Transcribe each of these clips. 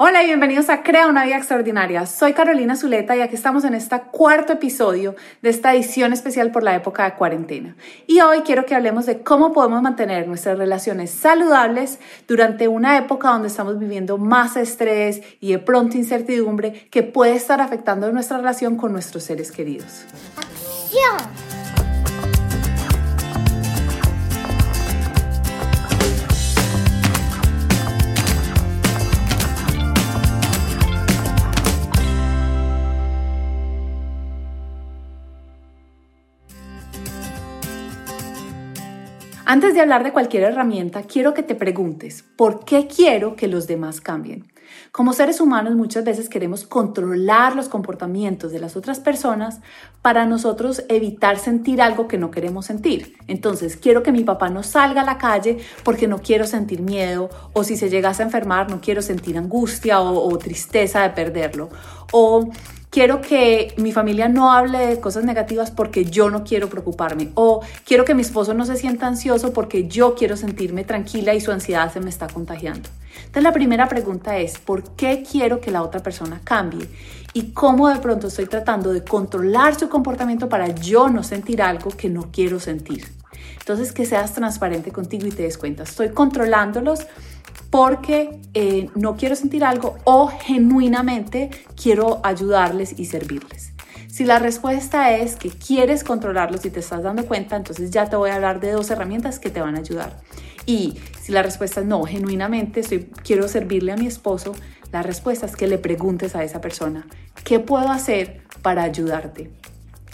Hola y bienvenidos a Crea una vida extraordinaria. Soy Carolina Zuleta y aquí estamos en este cuarto episodio de esta edición especial por la época de cuarentena. Y hoy quiero que hablemos de cómo podemos mantener nuestras relaciones saludables durante una época donde estamos viviendo más estrés y de pronto incertidumbre que puede estar afectando nuestra relación con nuestros seres queridos. ¡Acción! Antes de hablar de cualquier herramienta, quiero que te preguntes, ¿por qué quiero que los demás cambien? Como seres humanos muchas veces queremos controlar los comportamientos de las otras personas para nosotros evitar sentir algo que no queremos sentir. Entonces, quiero que mi papá no salga a la calle porque no quiero sentir miedo o si se llegase a enfermar no quiero sentir angustia o, o tristeza de perderlo. O quiero que mi familia no hable de cosas negativas porque yo no quiero preocuparme o quiero que mi esposo no se sienta ansioso porque yo quiero sentirme tranquila y su ansiedad se me está contagiando. Entonces la primera pregunta es, ¿por qué quiero que la otra persona cambie? Y cómo de pronto estoy tratando de controlar su comportamiento para yo no sentir algo que no quiero sentir. Entonces que seas transparente contigo y te des cuenta, estoy controlándolos porque eh, no quiero sentir algo o genuinamente quiero ayudarles y servirles. Si la respuesta es que quieres controlarlos y te estás dando cuenta, entonces ya te voy a hablar de dos herramientas que te van a ayudar. Y si la respuesta es no, genuinamente quiero servirle a mi esposo, la respuesta es que le preguntes a esa persona, ¿qué puedo hacer para ayudarte?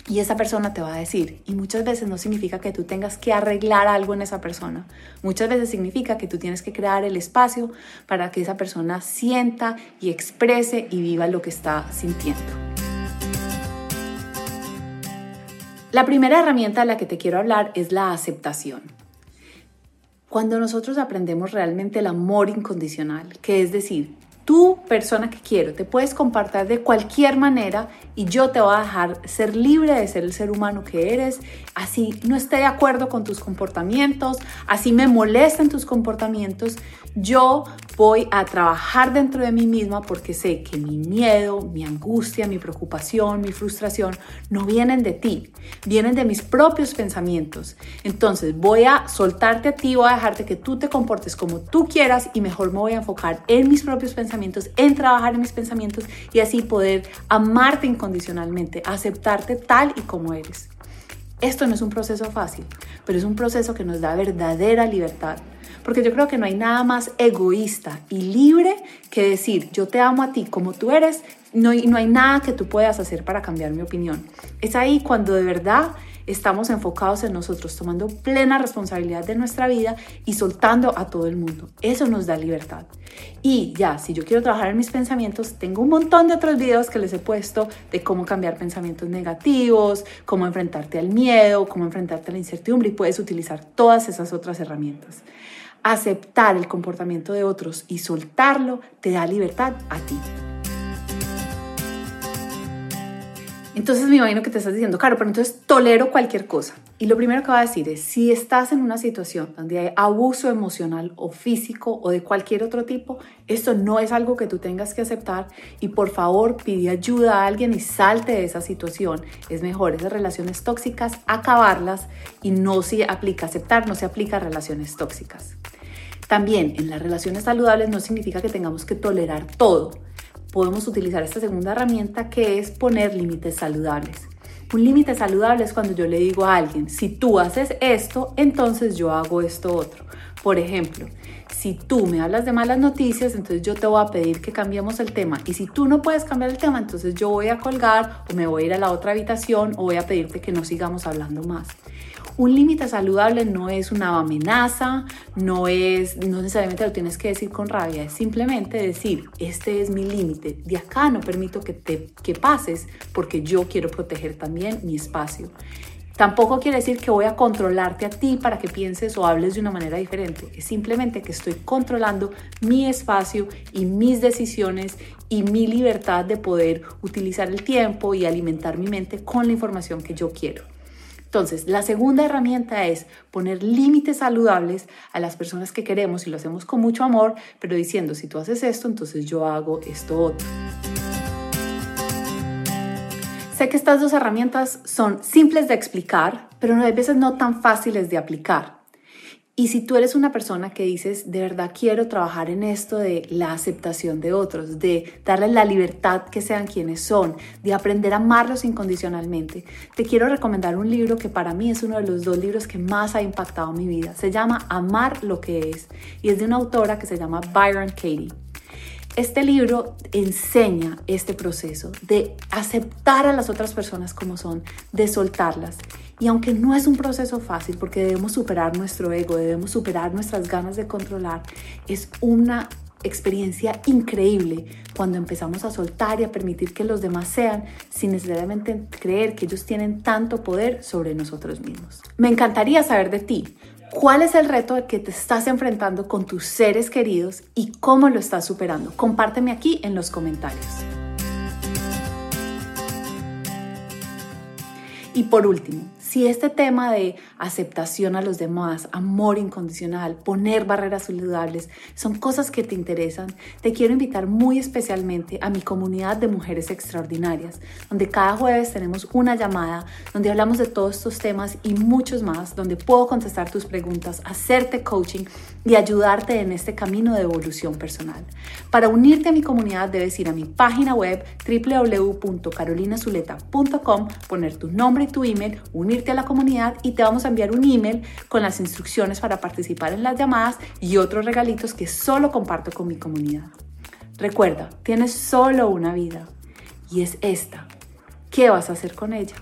Y esa persona te va a decir, y muchas veces no significa que tú tengas que arreglar algo en esa persona, muchas veces significa que tú tienes que crear el espacio para que esa persona sienta y exprese y viva lo que está sintiendo. La primera herramienta de la que te quiero hablar es la aceptación. Cuando nosotros aprendemos realmente el amor incondicional, que es decir, tú, persona que quiero, te puedes compartir de cualquier manera y yo te voy a dejar ser libre de ser el ser humano que eres, así no esté de acuerdo con tus comportamientos, así me molesten tus comportamientos, yo voy a trabajar dentro de mí misma porque sé que mi miedo, mi angustia, mi preocupación, mi frustración no vienen de ti, vienen de mis propios pensamientos. Entonces voy a soltarte a ti, voy a dejarte que tú te comportes como tú quieras y mejor me voy a enfocar en mis propios pensamientos, en trabajar en mis pensamientos y así poder amarte incondicionalmente, aceptarte tal y como eres. Esto no es un proceso fácil, pero es un proceso que nos da verdadera libertad porque yo creo que no hay nada más egoísta y libre que decir, yo te amo a ti como tú eres, no, hay nada que tú puedas hacer para cambiar mi opinión. Es ahí cuando de verdad estamos enfocados en nosotros, tomando plena responsabilidad de nuestra vida y soltando a todo el mundo. Eso nos da libertad. Y ya, si yo quiero trabajar en mis pensamientos, tengo un montón de otros videos que les he puesto de cómo cambiar pensamientos negativos, cómo enfrentarte al miedo, cómo enfrentarte a la incertidumbre y puedes utilizar todas esas otras herramientas aceptar el comportamiento de otros y soltarlo te da libertad a ti. Entonces me imagino que te estás diciendo, claro, pero entonces tolero cualquier cosa. Y lo primero que voy a decir es, si estás en una situación donde hay abuso emocional o físico o de cualquier otro tipo, esto no es algo que tú tengas que aceptar y por favor pide ayuda a alguien y salte de esa situación. Es mejor esas relaciones tóxicas acabarlas y no se aplica aceptar, no se aplica a relaciones tóxicas. También en las relaciones saludables no significa que tengamos que tolerar todo. Podemos utilizar esta segunda herramienta que es poner límites saludables. Un límite saludable es cuando yo le digo a alguien, si tú haces esto, entonces yo hago esto otro. Por ejemplo, si tú me hablas de malas noticias, entonces yo te voy a pedir que cambiemos el tema. Y si tú no puedes cambiar el tema, entonces yo voy a colgar o me voy a ir a la otra habitación o voy a pedirte que no sigamos hablando más. Un límite saludable no es una amenaza, no es, no necesariamente lo tienes que decir con rabia, es simplemente decir, este es mi límite, de acá no permito que, te, que pases porque yo quiero proteger también mi espacio. Tampoco quiere decir que voy a controlarte a ti para que pienses o hables de una manera diferente. Es simplemente que estoy controlando mi espacio y mis decisiones y mi libertad de poder utilizar el tiempo y alimentar mi mente con la información que yo quiero. Entonces, la segunda herramienta es poner límites saludables a las personas que queremos y lo hacemos con mucho amor, pero diciendo, si tú haces esto, entonces yo hago esto otro. Sé que estas dos herramientas son simples de explicar, pero a veces no tan fáciles de aplicar. Y si tú eres una persona que dices, de verdad quiero trabajar en esto de la aceptación de otros, de darles la libertad que sean quienes son, de aprender a amarlos incondicionalmente, te quiero recomendar un libro que para mí es uno de los dos libros que más ha impactado mi vida. Se llama Amar lo que es y es de una autora que se llama Byron Katie. Este libro enseña este proceso de aceptar a las otras personas como son, de soltarlas. Y aunque no es un proceso fácil, porque debemos superar nuestro ego, debemos superar nuestras ganas de controlar, es una experiencia increíble cuando empezamos a soltar y a permitir que los demás sean sin necesariamente creer que ellos tienen tanto poder sobre nosotros mismos. Me encantaría saber de ti. ¿Cuál es el reto que te estás enfrentando con tus seres queridos y cómo lo estás superando? Compárteme aquí en los comentarios. Y por último, si este tema de aceptación a los demás, amor incondicional, poner barreras saludables, son cosas que te interesan, te quiero invitar muy especialmente a mi comunidad de mujeres extraordinarias, donde cada jueves tenemos una llamada donde hablamos de todos estos temas y muchos más, donde puedo contestar tus preguntas, hacerte coaching y ayudarte en este camino de evolución personal. Para unirte a mi comunidad debes ir a mi página web www.carolinazuleta.com, poner tu nombre y tu email, a la comunidad y te vamos a enviar un email con las instrucciones para participar en las llamadas y otros regalitos que solo comparto con mi comunidad. Recuerda, tienes solo una vida y es esta. ¿Qué vas a hacer con ella?